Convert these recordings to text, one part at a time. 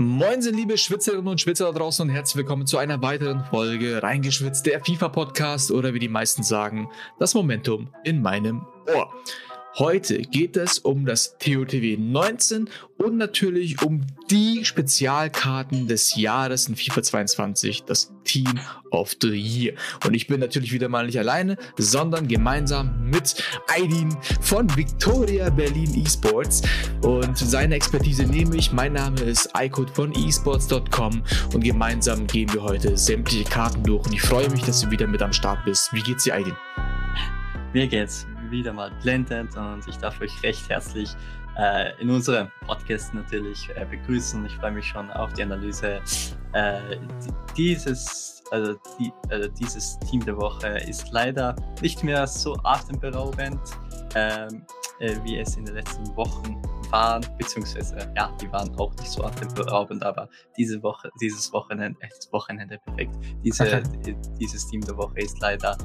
Moin sind liebe Schwitzerinnen und Schwitzer da draußen und herzlich willkommen zu einer weiteren Folge Reingeschwitzt, der FIFA-Podcast oder wie die meisten sagen, das Momentum in meinem Ohr. Heute geht es um das TOTW 19 und natürlich um die Spezialkarten des Jahres in FIFA 22, das Team of the Year. Und ich bin natürlich wieder mal nicht alleine, sondern gemeinsam mit Aidin von Victoria Berlin Esports. Und seine Expertise nehme ich. Mein Name ist iCode von esports.com und gemeinsam gehen wir heute sämtliche Karten durch. Und ich freue mich, dass du wieder mit am Start bist. Wie geht's dir, Aidin? Mir geht's wieder mal blendend und ich darf euch recht herzlich äh, in unserem Podcast natürlich äh, begrüßen. Ich freue mich schon auf die Analyse. Äh, dieses, also die, also dieses Team der Woche ist leider nicht mehr so atemberaubend, ähm, äh, wie es in den letzten Wochen waren, beziehungsweise ja, die waren auch nicht so atemberaubend, aber diese Woche, dieses Wochenende, äh, das Wochenende perfekt. Diese, dieses Team der Woche ist leider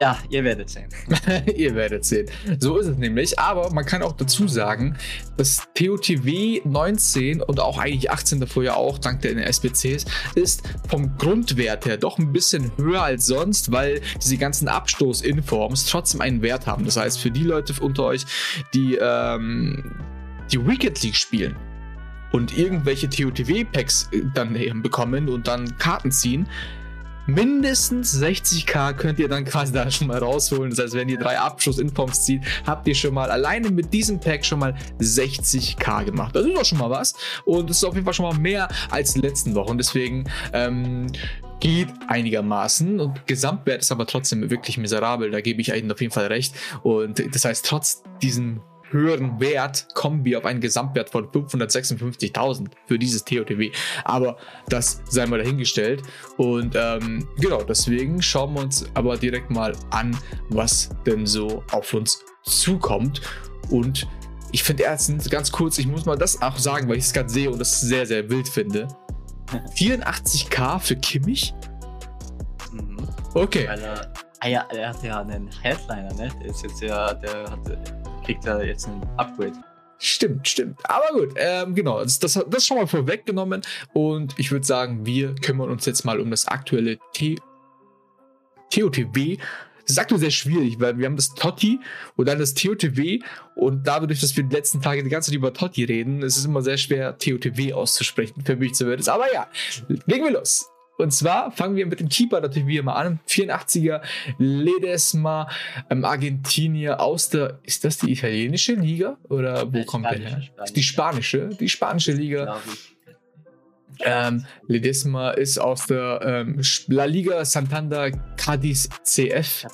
ja, ihr werdet sehen. ihr werdet sehen. So ist es nämlich. Aber man kann auch dazu sagen, dass TOTW 19 und auch eigentlich 18 davor ja auch, dank der SBCs, ist vom Grundwert her doch ein bisschen höher als sonst, weil diese ganzen Abstoß-Informs trotzdem einen Wert haben. Das heißt, für die Leute unter euch, die ähm, die Wicked League spielen, und irgendwelche TOTW-Packs dann bekommen und dann Karten ziehen, mindestens 60k könnt ihr dann quasi da schon mal rausholen. Das heißt, wenn ihr drei Abschlussinforms zieht, habt ihr schon mal alleine mit diesem Pack schon mal 60k gemacht. Das ist doch schon mal was. Und das ist auf jeden Fall schon mal mehr als die letzten Wochen. Deswegen ähm, geht einigermaßen und Gesamtwert ist aber trotzdem wirklich miserabel. Da gebe ich Ihnen auf jeden Fall recht. Und das heißt, trotz diesem höheren Wert kommen wir auf einen Gesamtwert von 556.000 für dieses TOTW. Aber das sei mal dahingestellt. Und ähm, genau, deswegen schauen wir uns aber direkt mal an, was denn so auf uns zukommt. Und ich finde erstens ganz kurz, ich muss mal das auch sagen, weil ich es gerade sehe und das sehr, sehr wild finde. 84k für Kimmich? Mhm. Okay. Weil er, ah ja, er hat ja einen Headliner, ne? Der ist jetzt ja, der hat kriegt er jetzt ein Upgrade. Stimmt, stimmt. Aber gut, ähm, genau, das, das, das schon mal vorweggenommen. Und ich würde sagen, wir kümmern uns jetzt mal um das aktuelle T TOTW. Das ist aktuell sehr schwierig, weil wir haben das Totti und dann das TOTW und dadurch, dass wir die letzten Tage die ganze Zeit über Totti reden, ist es immer sehr schwer, TOTW auszusprechen, für mich zumindest. Aber ja, legen wir los. Und zwar fangen wir mit dem Keeper natürlich wie immer an. 84er Ledesma, ähm, Argentinier aus der, ist das die italienische Liga? Oder wo kommt der her? Die spanische, die spanische Liga. Ähm, Ledesma ist aus der ähm, La Liga Santander Cadiz CF,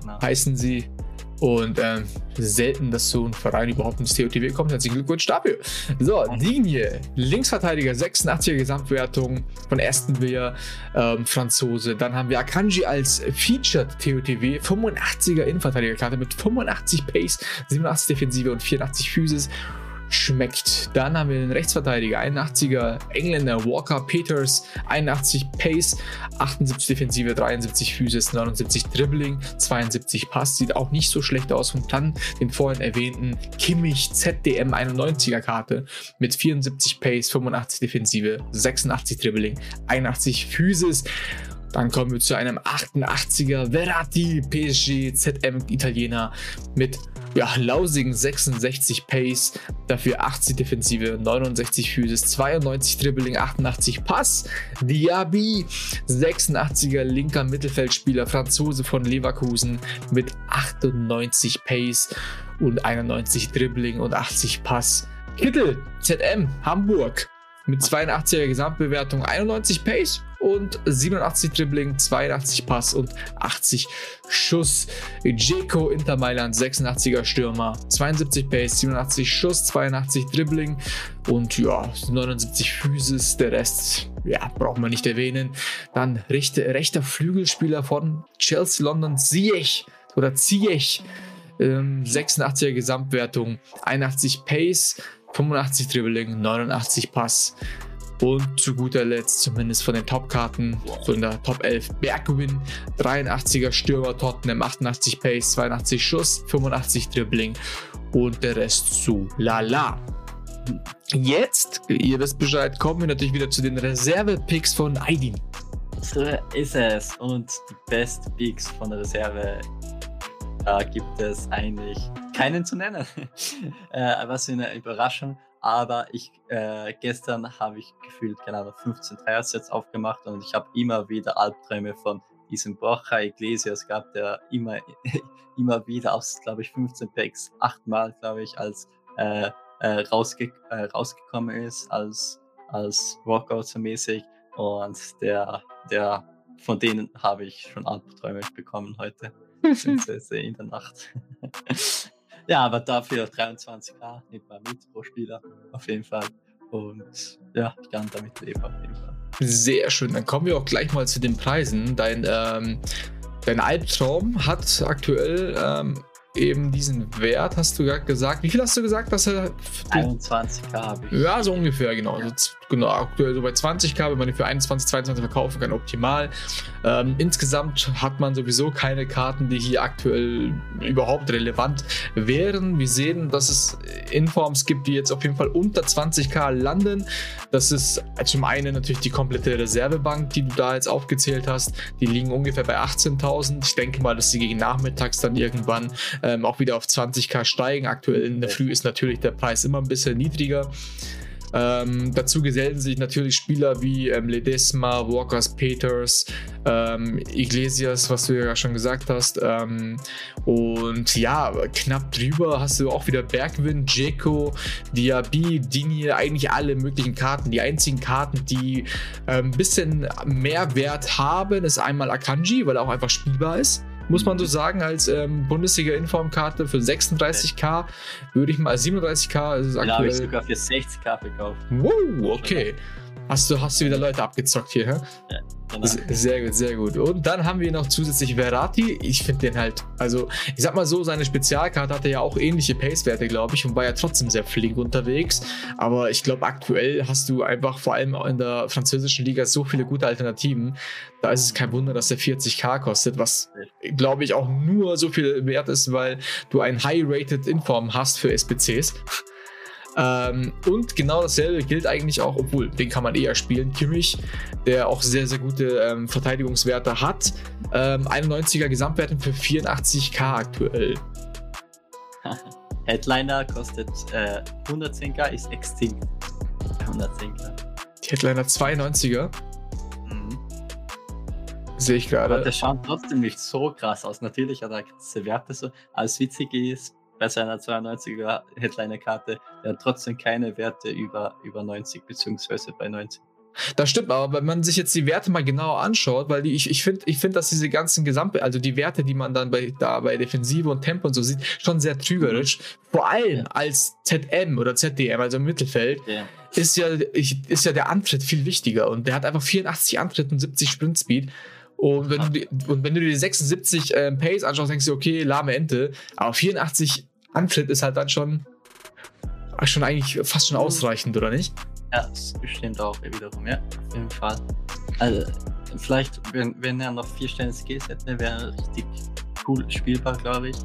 genau. heißen sie. Und ähm, selten, dass so ein Verein überhaupt ins TOTW kommt. Herzlichen Glückwunsch dafür. So, Digne, Linksverteidiger, 86er Gesamtwertung von Aston Villa, ähm, Franzose. Dann haben wir Akanji als Featured TOTW, 85er Innenverteidigerkarte mit 85 Pace, 87 Defensive und 84 Physis schmeckt. Dann haben wir den Rechtsverteidiger, 81er Engländer Walker Peters, 81 Pace, 78 Defensive, 73 Physis, 79 Dribbling, 72 Pass, sieht auch nicht so schlecht aus. Und dann den vorhin erwähnten Kimmich ZDM 91er Karte mit 74 Pace, 85 Defensive, 86 Dribbling, 81 Physis. Dann kommen wir zu einem 88er Verratti PSG ZM Italiener mit ja, lausigen 66 Pace, dafür 80 Defensive, 69 Physis, 92 Dribbling, 88 Pass. Diaby, 86er linker Mittelfeldspieler, Franzose von Leverkusen mit 98 Pace und 91 Dribbling und 80 Pass. Kittel, ZM, Hamburg, mit 82er Gesamtbewertung, 91 Pace und 87 Dribbling, 82 Pass und 80 Schuss. Jeko Inter Mailand, 86er Stürmer, 72 Pace, 87 Schuss, 82 Dribbling und ja, 79 Physis. Der Rest, ja, brauchen wir nicht erwähnen. Dann rechte, rechter Flügelspieler von Chelsea London, Ziyech oder Ziyech. 86er ähm, Gesamtwertung, 81 Pace, 85 Dribbling, 89 Pass. Und zu guter Letzt, zumindest von den Top-Karten, so in der Top 11, Bergwin, 83er Stürmer Tottenham, 88 Pace, 82 Schuss, 85 Dribbling und der Rest zu Lala. jetzt, ihr wisst Bescheid, kommen wir natürlich wieder zu den Reserve-Picks von Aidin. So ist es. Und die Best Picks von der Reserve, da gibt es eigentlich keinen zu nennen. äh, was für eine Überraschung. Aber ich äh, gestern habe ich gefühlt genau 15 Dreiersets aufgemacht und ich habe immer wieder Albträume von diesem Borja Iglesias gehabt, der immer, immer wieder aus, glaube ich, 15 Packs achtmal, glaube ich, als äh, äh, rausge äh, rausgekommen ist als, als Walkout mäßig. Und der, der, von denen habe ich schon Albträume bekommen heute. in der Nacht. Ja, aber dafür 23k nimmt man mit pro Spieler auf jeden Fall. Und ja, ich kann damit leben auf jeden Fall. Sehr schön. Dann kommen wir auch gleich mal zu den Preisen. Dein, ähm, dein Albtraum hat aktuell ähm, eben diesen Wert, hast du gerade gesagt. Wie viel hast du gesagt, dass er. 21k habe ich. Ja, so ungefähr, genau. Ja. Also, genau, aktuell so bei 20k, wenn man den für 21, 22 verkaufen kann, optimal. Ähm, insgesamt hat man sowieso keine Karten, die hier aktuell überhaupt relevant wären. Wir sehen, dass es Informs gibt, die jetzt auf jeden Fall unter 20k landen. Das ist zum einen natürlich die komplette Reservebank, die du da jetzt aufgezählt hast. Die liegen ungefähr bei 18.000. Ich denke mal, dass sie gegen nachmittags dann irgendwann ähm, auch wieder auf 20k steigen. Aktuell in der Früh ist natürlich der Preis immer ein bisschen niedriger. Ähm, dazu gesellen sich natürlich Spieler wie ähm, Ledesma, Walkers, Peters, ähm, Iglesias, was du ja schon gesagt hast. Ähm, und ja, knapp drüber hast du auch wieder Bergwind, Jeko, Diaby, Dinie, eigentlich alle möglichen Karten. Die einzigen Karten, die ein ähm, bisschen mehr Wert haben, ist einmal Akanji, weil er auch einfach spielbar ist muss man so sagen, als ähm, Bundesliga-Informkarte für 36k würde ich mal, 37k ist es aktuell. Ja, habe ich sogar für 60k verkauft. Wow, okay. Hast du, hast du wieder Leute abgezockt hier, hä? Ja, genau. Sehr gut, sehr gut. Und dann haben wir noch zusätzlich Verratti. Ich finde den halt, also ich sag mal so, seine Spezialkarte hatte ja auch ähnliche Pace-Werte, glaube ich, und war ja trotzdem sehr flink unterwegs. Aber ich glaube, aktuell hast du einfach vor allem in der französischen Liga so viele gute Alternativen. Da ist es kein Wunder, dass der 40k kostet, was glaube ich auch nur so viel wert ist, weil du ein High-Rated Inform hast für SPCs. Ähm, und genau dasselbe gilt eigentlich auch, obwohl den kann man eher spielen. Kimmich, der auch sehr, sehr gute ähm, Verteidigungswerte hat. Ähm, 91er Gesamtwerte für 84k aktuell. Headliner kostet äh, 110k, ist extinct. 110k. Die Headliner 92er. Mhm. Sehe ich gerade. Aber der schaut trotzdem nicht so krass aus. Natürlich hat er krasse Werte so. Alles witzig ist, bei seiner 92er Headliner-Karte. Der hat trotzdem keine Werte über, über 90 beziehungsweise bei 90. Das stimmt, aber wenn man sich jetzt die Werte mal genauer anschaut, weil die, ich, ich finde, ich find, dass diese ganzen Gesamt, also die Werte, die man dann bei, da bei Defensive und Tempo und so sieht, schon sehr trügerisch. Vor allem ja. als ZM oder ZDM, also im Mittelfeld, ja. ist, ja, ich, ist ja der Antritt viel wichtiger und der hat einfach 84 Antritt und 70 Sprint-Speed. Und wenn, du die, und wenn du dir die 76 ähm, Pace anschaust, denkst du, okay, lahme Ente. Aber 84 Antritt ist halt dann schon, schon eigentlich fast schon ausreichend, oder nicht? Ja, das bestimmt auch wiederum, ja, auf jeden Fall. Also, vielleicht, wenn, wenn er noch vier Sterne Skills hätte, wäre er richtig cool spielbar, glaube ich.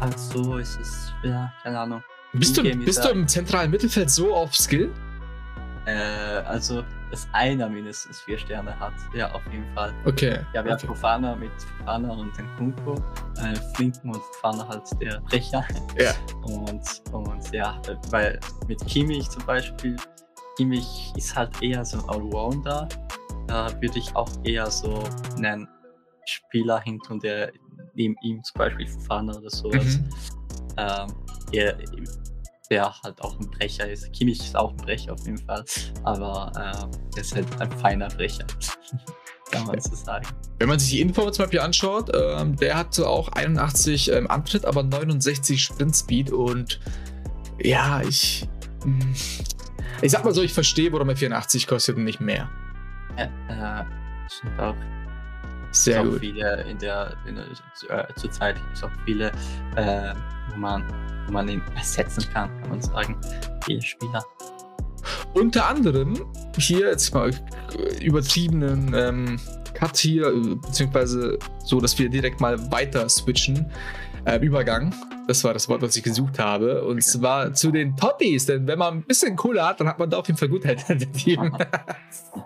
Also ist es, ja, keine Ahnung. Bist, du, bist du im zentralen Mittelfeld so auf Skill? Äh, also dass einer mindestens vier Sterne hat. Ja, auf jeden Fall. Okay. Ja, wir okay. haben Fofana mit Fofana und den Kunko, äh, Flinken und Fofana halt der Brecher. Ja. Und, und ja, weil mit Kimmich zum Beispiel, Kimmich ist halt eher so ein Allrounder. Da würde ich auch eher so einen Spieler hin tun, der neben ihm zum Beispiel Fofana oder sowas. Mhm. Ähm, eher, der halt auch ein Brecher ist. Kimmich ist auch ein Brecher auf jeden Fall, aber äh, er ist halt ein feiner Brecher. Kann man so sagen. Wenn man sich die Info zum Beispiel anschaut, ähm, der hatte auch 81 ähm, Antritt, aber 69 Sprint Speed und ja, ich. Mh, hm, ich sag mal so, ich verstehe, warum er 84 kostet und nicht mehr. Ja, äh, stimmt auch. Sehr auch gut. viele in der, in der äh, zurzeit gibt es auch viele, äh, wo man man ihn ersetzen kann, kann man sagen, viele Spieler. Unter anderem hier jetzt mal übertriebenen ähm, Cut hier, beziehungsweise so, dass wir direkt mal weiter switchen. Äh, Übergang. Das war das Wort, was ich gesucht habe. Und zwar zu den Totties. Denn wenn man ein bisschen Kohle hat, dann hat man da auf jeden Fall gut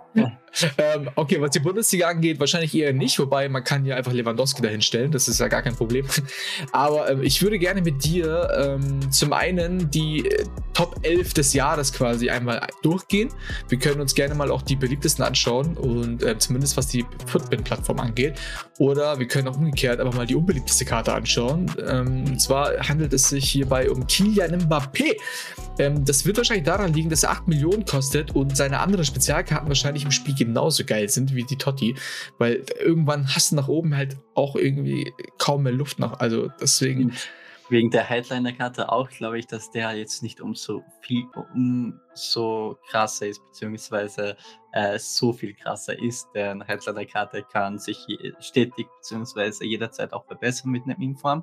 ähm, okay, was die Bundesliga angeht, wahrscheinlich eher nicht. Wobei man kann ja einfach Lewandowski dahinstellen. Das ist ja gar kein Problem. Aber ähm, ich würde gerne mit dir ähm, zum einen die äh, Top 11 des Jahres quasi einmal durchgehen. Wir können uns gerne mal auch die beliebtesten anschauen und äh, zumindest was die Footbin-Plattform angeht. Oder wir können auch umgekehrt aber mal die unbeliebteste Karte anschauen. Ähm, und zwar handelt es sich hierbei um Kylian Mbappé. Ähm, das wird wahrscheinlich daran liegen, dass er 8 Millionen kostet und seine anderen Spezialkarten wahrscheinlich im Spiel genauso geil sind wie die Totti. Weil irgendwann hast du nach oben halt auch irgendwie kaum mehr Luft noch. Also deswegen. Wegen der Headliner-Karte auch, glaube ich, dass der jetzt nicht umso viel, umso krasser ist, beziehungsweise äh, so viel krasser ist. Der Headliner-Karte kann sich stetig, beziehungsweise jederzeit auch verbessern mit einem Inform.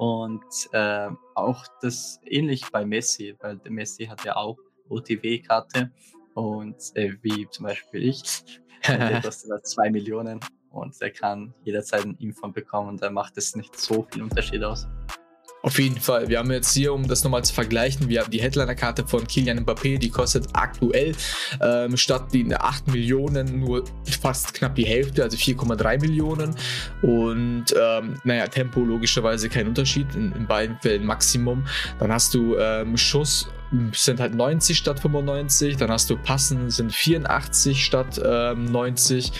Und äh, auch das ähnlich bei Messi, weil der Messi hat ja auch OTW-Karte und äh, wie zum Beispiel ich, der kostet 2 Millionen und der kann jederzeit ein Inform bekommen und da macht es nicht so viel Unterschied aus. Auf jeden Fall. Wir haben jetzt hier, um das nochmal zu vergleichen, wir haben die Headliner-Karte von Kilian Mbappé, die kostet aktuell ähm, statt den 8 Millionen nur fast knapp die Hälfte, also 4,3 Millionen. Und ähm, naja, Tempo logischerweise kein Unterschied, in, in beiden Fällen Maximum. Dann hast du ähm, Schuss sind halt 90 statt 95, dann hast du Passen sind 84 statt ähm, 90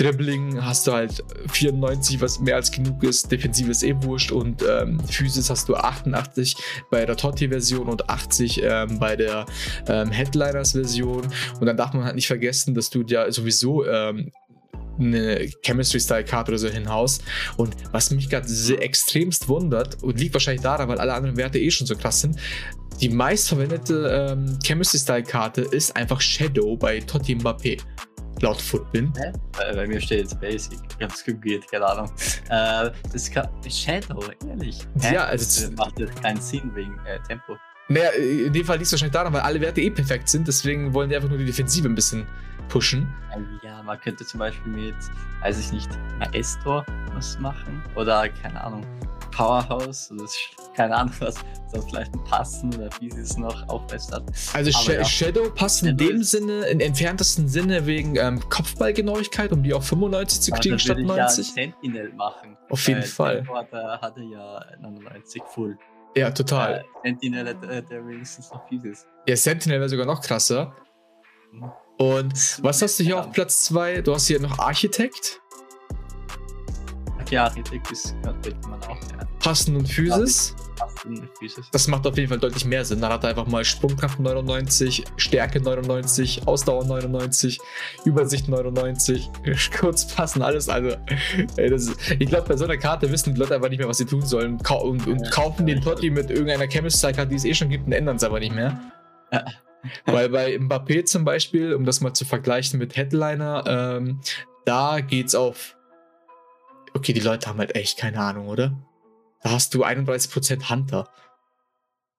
Dribbling hast du halt 94, was mehr als genug ist. Defensiv ist eh wurscht. Und ähm, Physis hast du 88 bei der Totti-Version und 80 ähm, bei der ähm, Headliners-Version. Und dann darf man halt nicht vergessen, dass du ja sowieso ähm, eine Chemistry-Style-Karte oder so hinhaust. Und was mich gerade extremst wundert und liegt wahrscheinlich daran, weil alle anderen Werte eh schon so krass sind, die meistverwendete ähm, Chemistry-Style-Karte ist einfach Shadow bei Totti Mbappé laut Footbin. Hä? Äh, bei mir steht jetzt Basic. Ich hab's gegoogelt, keine Ahnung. Äh, das kann, Shadow, ehrlich. Hä? Ja, also. Das macht jetzt keinen Sinn wegen äh, Tempo. Naja, in dem Fall liegt es wahrscheinlich daran, weil alle Werte eh perfekt sind, deswegen wollen die einfach nur die Defensive ein bisschen pushen. Ja, man könnte zum Beispiel mit, weiß ich nicht, Maestro was machen oder keine Ahnung, Powerhouse. Das ist keine Ahnung, was soll vielleicht passen oder wie sie es noch aufbessert. Also Sh ja. Shadow passt in dem Sinne, in entferntesten Sinne wegen ähm, Kopfballgenauigkeit, um die auf 95 zu kriegen statt 90. Ja Sentinel machen. Auf jeden Fall. Der hatte ja 99 Full. Ja, total. Äh, Sentinel hat äh, der wenigstens noch Pieces. Ja, Sentinel wäre sogar noch krasser. Mhm. Und was hast du hier auf Platz 2? Du hast hier noch Architekt. Ja, Architekt ist, könnte man auch, ja. Passen und Physis. Das macht auf jeden Fall deutlich mehr Sinn. Dann hat er einfach mal Sprungkraft 99, Stärke 99, Ausdauer 99, Übersicht 99, kurz passen, alles. Also, ey, ist, ich glaube, bei so einer Karte wissen die Leute einfach nicht mehr, was sie tun sollen und, und ja, kaufen ja, den Totti mit irgendeiner Chemistry-Karte, die es eh schon gibt, und ändern es aber nicht mehr. Ja. Weil bei Mbappé zum Beispiel, um das mal zu vergleichen mit Headliner, ähm, da geht's auf. Okay, die Leute haben halt echt keine Ahnung, oder? Da hast du 31% Hunter.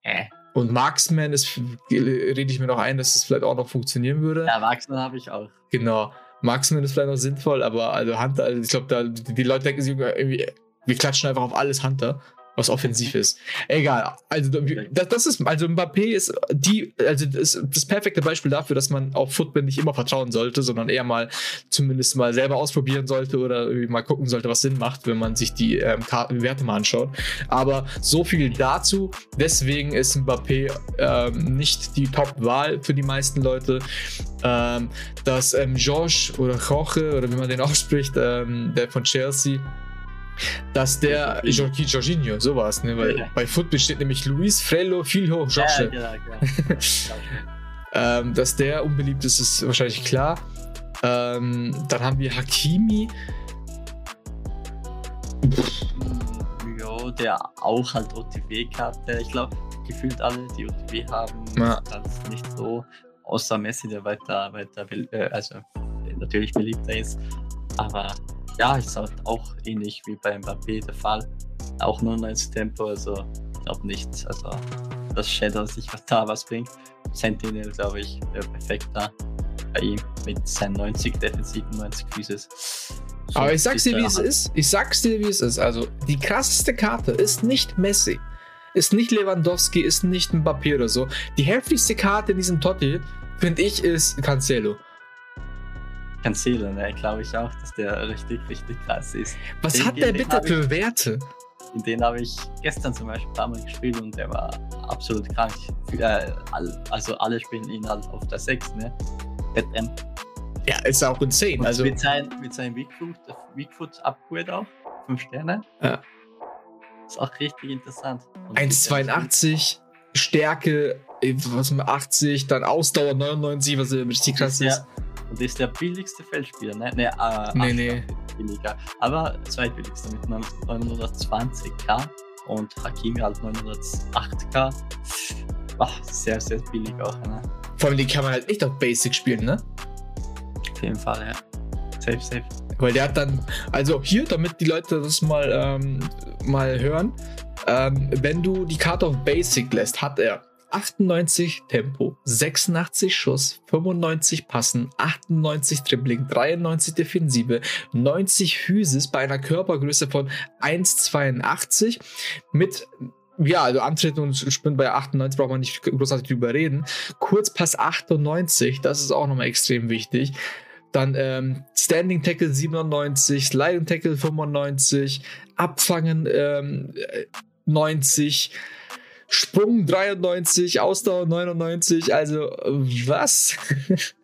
Äh. Und Marksman ist, rede ich mir noch ein, dass das vielleicht auch noch funktionieren würde. Ja, Marksman habe ich auch. Genau. Marksman ist vielleicht noch sinnvoll, aber also Hunter, also ich glaube, da die Leute denken sich irgendwie, wir klatschen einfach auf alles Hunter was offensiv ist. Egal. Also das, das, ist also Mbappé ist die also das, das perfekte Beispiel dafür, dass man auf Football nicht immer vertrauen sollte, sondern eher mal zumindest mal selber ausprobieren sollte oder mal gucken sollte, was Sinn macht, wenn man sich die ähm, Karten, Werte mal anschaut. Aber so viel dazu. Deswegen ist Mbappé ähm, nicht die Top-Wahl für die meisten Leute. Ähm, dass ähm, George oder Jorge oder wie man den ausspricht, ähm, der von Chelsea dass der Jorginho, sowas, ne? Weil ja. bei Football steht nämlich Luis Frello Filho Jorge. Ja, genau, genau. ähm, dass der unbeliebt ist, ist wahrscheinlich klar. Ähm, dann haben wir Hakimi. Ja, der auch halt OTW-Karte. Ich glaube, gefühlt alle, die OTW haben, ja. das nicht so. Außer Messi, der weiter, weiter, äh, also natürlich beliebter ist. Aber ja, ist halt auch ähnlich wie bei Mbappé der Fall. Auch nur 90 Tempo, also ich glaube nicht. Also, dass Shadow sich da was bringt. Sentinel, glaube ich, wäre perfekt da bei ihm mit seinen 90 defensiven 90 Physis. So Aber ich sag's dir, wie es ist. Ich sag's dir, wie es ist. Also, die krasseste Karte ist nicht Messi. ist nicht Lewandowski, ist nicht ein Mbappé oder so. Die heftigste Karte in diesem Totti, finde ich, ist Cancelo. Cancelo, ne, glaube ich auch, dass der richtig, richtig krass ist. Was Den- hat der bitte für Werte? In den habe ich gestern zum Beispiel ein paar Mal gespielt und der war absolut krank. Äh, also alle spielen ihn halt auf der 6, ne? ZM. Ja, ist auch insane. Und Also, mit, sein, mit seinem Weakfoot, Weakfoot Upgrade auch, 5 Sterne. Ja. Ist auch richtig interessant. Und 1,82, Stärke, äh, was mit 80, dann Ausdauer 99, was äh, richtig krass ist ist. Und ist der billigste Feldspieler, ne? Ne, äh, Nee, nee. billiger. Aber zweitbilligster mit 920k und Hakimi halt 908k. Ach, sehr, sehr billig auch, ne? Vor allem, die kann man halt nicht auf Basic spielen, ne? Auf jeden Fall, ja. Safe, safe. Weil der hat dann, also hier, damit die Leute das mal, ähm, mal hören, ähm, wenn du die Karte auf Basic lässt, hat er 98 Tempo, 86 Schuss, 95 Passen, 98 Dribbling, 93 Defensive, 90 Physis bei einer Körpergröße von 1,82 mit ja, also Antritt und Sprint bei 98 braucht man nicht großartig drüber reden. Kurzpass 98, das ist auch nochmal extrem wichtig. Dann ähm, Standing Tackle 97, Sliding Tackle 95, Abfangen ähm, äh, 90, Sprung 93, Ausdauer 99. Also, äh, was?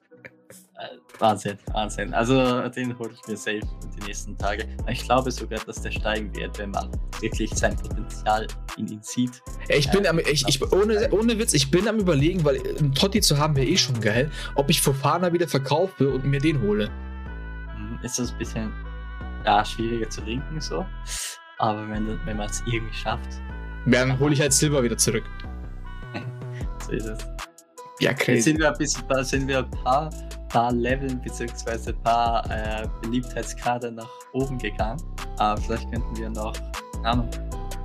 Wahnsinn, Wahnsinn. Also den hole ich mir safe die nächsten Tage. Ich glaube sogar, dass der steigen wird, wenn man wirklich sein Potenzial in ihn sieht. ich bin am, ich, ich, ohne, ohne Witz, ich bin am überlegen, weil einen Totti zu haben wäre eh schon geil, ob ich Fofana wieder verkaufe und mir den hole. Hm, Ist das ein bisschen ja, schwieriger zu linken so. Aber wenn, wenn man es irgendwie schafft, dann hole ich halt Silber wieder zurück. so ist es. Ja, Jetzt crazy. sind wir ein bisschen, da sind wir ein paar, paar Leveln beziehungsweise ein paar äh, Beliebtheitsgrade nach oben gegangen. Aber vielleicht könnten wir noch, keine Ahnung,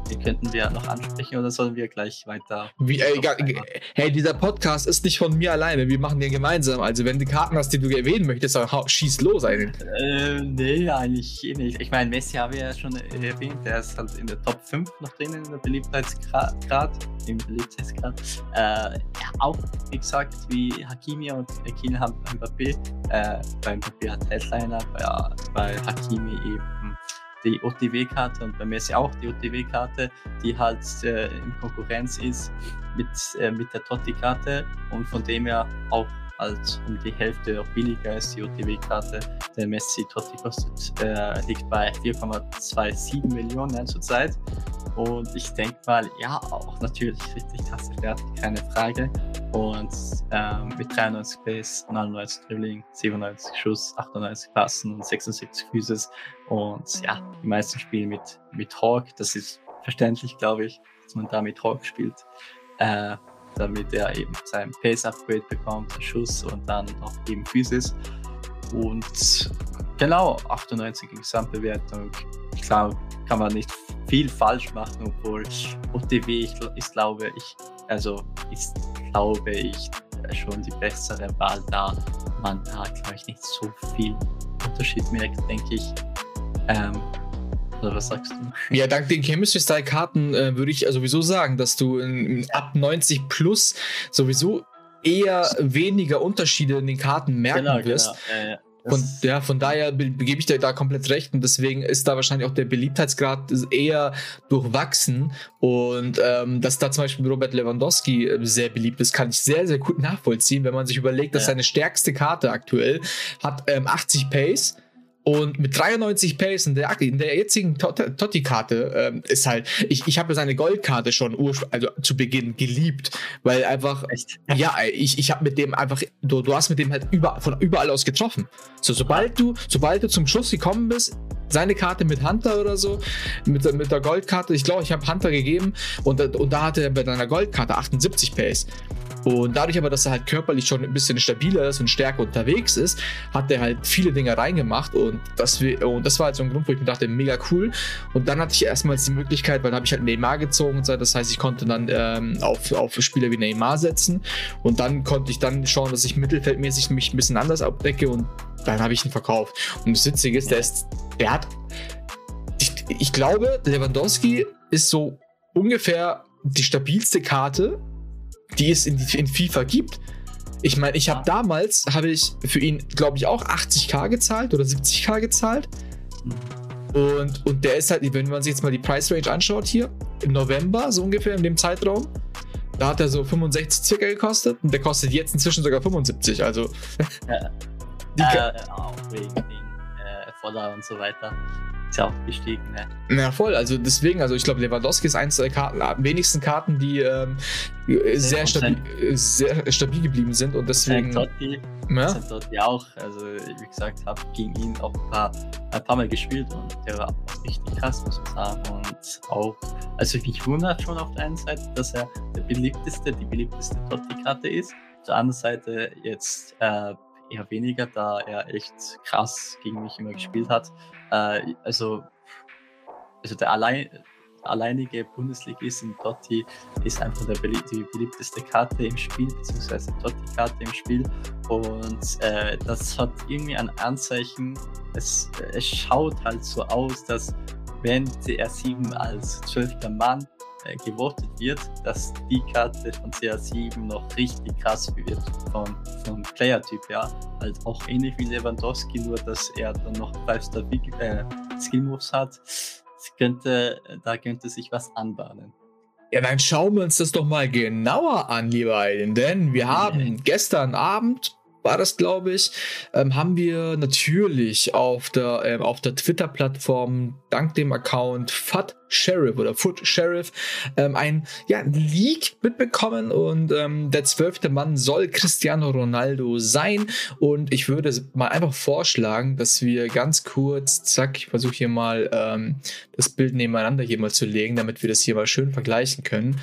die könnten wir noch ansprechen oder sollen wir gleich weiter? Wie, äh, egal, hey, dieser Podcast ist nicht von mir alleine. Wir machen den gemeinsam. Also, wenn du Karten hast, die du erwähnen möchtest, dann schieß los einen. Äh, nee, eigentlich eh nicht. Ich meine, Messi haben wir ja schon erwähnt, der ist halt in der Top 5 noch drin in der Beliebtheitsgrad. Im Beliebtheitsgrad. Äh, ja, auch, wie gesagt, wie Hakimi und Kylian haben Mbappé. Äh, bei Mbappé hat Headliner, bei, bei Hakimi eben die OTW-Karte und bei Messi auch die OTW-Karte, die halt äh, in Konkurrenz ist mit, äh, mit der Totti-Karte und von dem her auch halt um die Hälfte auch billiger ist die OTW-Karte. Der Messi Totti kostet, äh, liegt bei 4,27 Millionen zurzeit. Und ich denke mal, ja, auch natürlich richtig krasse Werte, keine Frage. Und ähm, mit 93 Pace, 99 Dribbling, 97 Schuss, 98 Passen und 76 Physis. Und ja, die meisten spielen mit, mit Hawk. Das ist verständlich, glaube ich, dass man da mit Hawk spielt. Äh, damit er eben sein Pace-Upgrade bekommt, Schuss und dann noch eben Physis. Und genau, 98 Gesamtbewertung. Ich glaube, kann man nicht viel falsch machen, obwohl OTW ich, ich glaube ich, also ist glaube ich schon die bessere Wahl, da man da glaube ich nicht so viel Unterschied merkt, denke ich. Ähm, oder was sagst du? Ja, dank den Chemistry-Style-Karten äh, würde ich sowieso sagen, dass du in, in ab 90 plus sowieso eher weniger Unterschiede in den Karten merken wirst. Äh, Von, das- ja, von daher be- gebe ich dir da komplett recht und deswegen ist da wahrscheinlich auch der Beliebtheitsgrad eher durchwachsen und ähm, dass da zum Beispiel Robert Lewandowski äh, sehr beliebt ist, kann ich sehr, sehr gut nachvollziehen, wenn man sich überlegt, dass Ja. seine stärkste Karte aktuell hat ähm, 80 Pace und mit 93 Pace in der, in der jetzigen Tot- Totti-Karte ähm, ist halt, ich, ich habe seine Goldkarte schon also zu Beginn geliebt, weil einfach Echt? ja, ich, ich habe mit dem einfach, du, du hast mit dem halt über, von überall aus getroffen. So, sobald du, sobald du zum Schuss gekommen bist, seine Karte mit Hunter oder so, mit, der- mit der Goldkarte, ich glaube, ich habe Hunter gegeben und, da- und da hatte er bei deiner Goldkarte 78 Pace. Und dadurch aber, dass er halt körperlich schon ein bisschen stabiler ist und stärker unterwegs ist, hat er halt viele Dinge reingemacht und das, und das war halt so ein Grund, wo ich mir dachte, mega cool. Und dann hatte ich erstmals die Möglichkeit, weil da habe ich halt Neymar gezogen und so, das heißt, ich konnte dann ähm, auf, auf Spieler wie Neymar setzen und dann konnte ich dann schauen, dass ich mittelfeldmäßig mich ein bisschen anders abdecke und dann habe ich ihn verkauft. Und das Witzige ist, der ist, der hat, ich, ich glaube, Lewandowski ist so ungefähr die stabilste Karte, die es in, in FIFA gibt. Ich meine, ich habe damals, habe ich für ihn, glaube ich, auch 80k gezahlt oder 70k gezahlt. Und, und der ist halt, wenn man sich jetzt mal die Price Range anschaut hier, im November, so ungefähr in dem Zeitraum, da hat er so 65 circa gekostet und der kostet jetzt inzwischen sogar 75. Also. Ja. Die äh, auch wegen den äh, Voller und so weiter ist ja auch gestiegen, ne? Ja, voll. Also deswegen, also ich glaube, Lewandowski ist eins der Karten, wenigsten Karten, die ähm, sehr, stabil, sehr stabil geblieben sind und deswegen. Totti, ja? Totti auch. Also wie gesagt, habe gegen ihn auch ein paar, ein paar Mal gespielt und der war auch richtig krass, muss man sagen. Und auch, also mich wundert schon auf der einen Seite, dass er der beliebteste, die beliebteste Totti-Karte ist. Auf der anderen Seite jetzt äh, eher weniger, da er echt krass gegen mich immer gespielt hat. Äh, also, also der allein, alleinige Bundesligist in Totti ist einfach der belie die beliebteste Karte im Spiel, beziehungsweise Totti-Karte im Spiel. Und äh, das hat irgendwie ein Anzeichen, es, es schaut halt so aus, dass wenn CR7 als zwölfter Mann äh, gewotet wird, dass die Karte von CR7 noch richtig krass wird vom, vom Player-Typ her. Halt auch ähnlich wie Lewandowski, nur dass er dann noch 5-Star äh, Skill-Moves hat. Könnte, da könnte sich was anbahnen. Ja, dann schauen wir uns das doch mal genauer an, lieber Aiden, denn wir haben gestern Abend war das, glaube ich, ähm, haben wir natürlich auf der, ähm, auf der Twitter-Plattform dank dem Account Fat Sheriff oder Foot Sheriff ähm, ein ja, Leak mitbekommen und ähm, der zwölfte Mann soll Cristiano Ronaldo sein und ich würde mal einfach vorschlagen, dass wir ganz kurz, zack, ich versuche hier mal ähm, das Bild nebeneinander hier mal zu legen, damit wir das hier mal schön vergleichen können.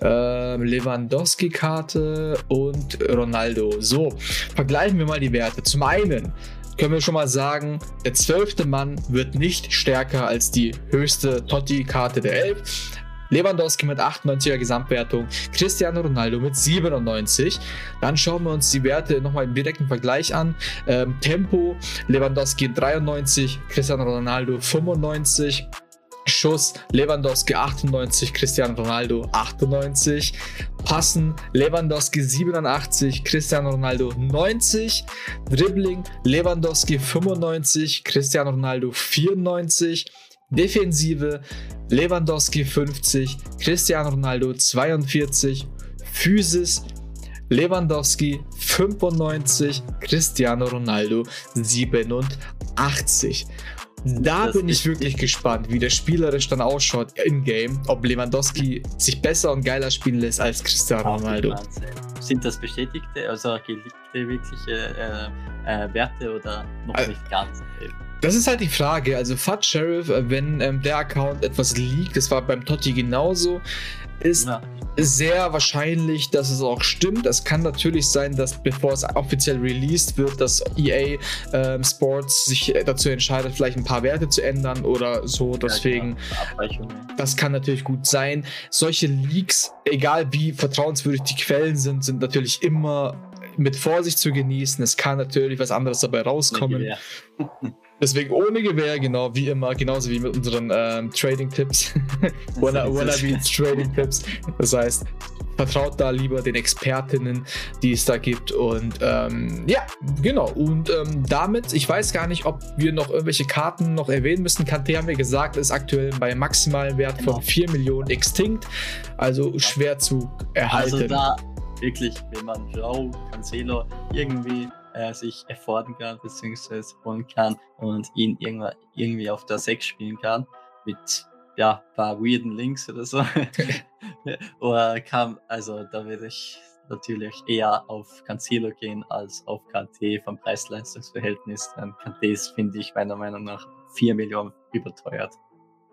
Ähm, Lewandowski-Karte und Ronaldo. So, vergleichen wir mal die Werte. Zum einen können wir schon mal sagen, der zwölfte Mann wird nicht stärker als die höchste Totti-Karte der Elf. Lewandowski mit 98er Gesamtwertung, Cristiano Ronaldo mit 97. Dann schauen wir uns die Werte nochmal im direkten Vergleich an. Ähm, Tempo, Lewandowski 93, Cristiano Ronaldo 95. Schuss Lewandowski 98, Cristiano Ronaldo 98. Passen Lewandowski 87, Cristiano Ronaldo 90. Dribbling Lewandowski 95, Cristiano Ronaldo 94. Defensive Lewandowski 50, Cristiano Ronaldo 42. Physis Lewandowski 95, Cristiano Ronaldo 87. Da das bin ich wirklich gespannt, wie der spielerisch dann ausschaut in-game, ob Lewandowski sich besser und geiler spielen lässt als Cristiano Ronaldo. Sind das bestätigte, also geleakte wirkliche äh, äh, Werte oder noch also, nicht ganz? Das ist halt die Frage. Also Fat Sheriff, äh, wenn ähm, der Account etwas leakt, das war beim Totti genauso, ist ja. sehr wahrscheinlich, dass es auch stimmt. Es kann natürlich sein, dass bevor es offiziell released wird, dass EA ähm, Sports sich dazu entscheidet, vielleicht ein paar Werte zu ändern oder so. Deswegen, ja, genau. das kann natürlich gut sein. Solche Leaks, egal wie vertrauenswürdig die Quellen sind, sind natürlich immer mit Vorsicht zu genießen. Es kann natürlich was anderes dabei rauskommen. Deswegen ohne Gewehr, genau wie immer, genauso wie mit unseren ähm, Trading-Tipps. Wannabe Trading-Tipps. Das heißt, vertraut da lieber den Expertinnen, die es da gibt. Und ähm, ja, genau. Und ähm, damit, ich weiß gar nicht, ob wir noch irgendwelche Karten noch erwähnen müssen. Kante haben wir gesagt, ist aktuell bei maximalen Wert genau. von 4 Millionen extinct. Also schwer zu erhalten. Also da wirklich, wenn man Joe, Cancelo irgendwie äh, sich erfordern kann, beziehungsweise holen kann und ihn irgendwie auf der 6 spielen kann, mit ja, ein paar weirden Links oder so. oder kam, also da würde ich natürlich eher auf Cancelo gehen als auf KT vom Preis-Leistungs-Verhältnis. KT ist, finde ich, meiner Meinung nach 4 Millionen überteuert.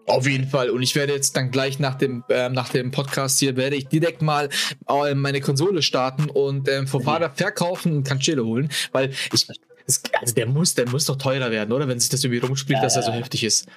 Auf jeden Fall. Und ich werde jetzt dann gleich nach dem, äh, nach dem Podcast hier, werde ich direkt mal äh, meine Konsole starten und äh, vom Vater verkaufen und Cancelo holen, weil ich, es, also der muss, der muss doch teurer werden, oder? Wenn sich das irgendwie rumspricht, ja, dass er so heftig ist.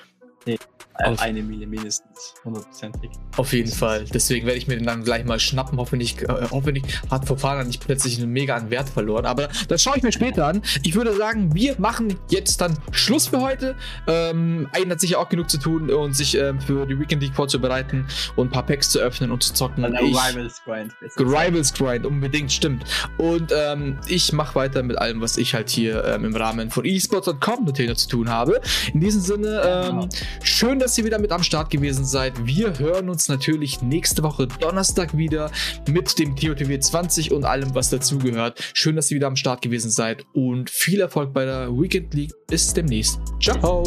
Auf, eine Mille mindestens, hundertprozentig. Auf jeden Fall. Deswegen werde ich mir den dann gleich mal schnappen. Hoffentlich, äh, hoffentlich hat Fofana nicht plötzlich einen mega an Wert verloren. Aber das schaue ich mir später an. Ich würde sagen, wir machen jetzt dann Schluss für heute. Ähm, Aiden hat sicher auch genug zu tun und sich ähm, für die Weekend League vorzubereiten und ein paar Packs zu öffnen und zu zocken. Ich, Rivals Grind. Rivals Grind, unbedingt, stimmt. Und ähm, ich mache weiter mit allem, was ich halt hier ähm, im Rahmen von esports.com natürlich zu tun habe. In diesem Sinne, ähm, genau. Schön, dass ihr wieder mit am Start gewesen seid. Wir hören uns natürlich nächste Woche Donnerstag wieder mit dem TOTW 20 und allem, was dazugehört. Schön, dass ihr wieder am Start gewesen seid und viel Erfolg bei der Weekend League. Bis demnächst. Ciao.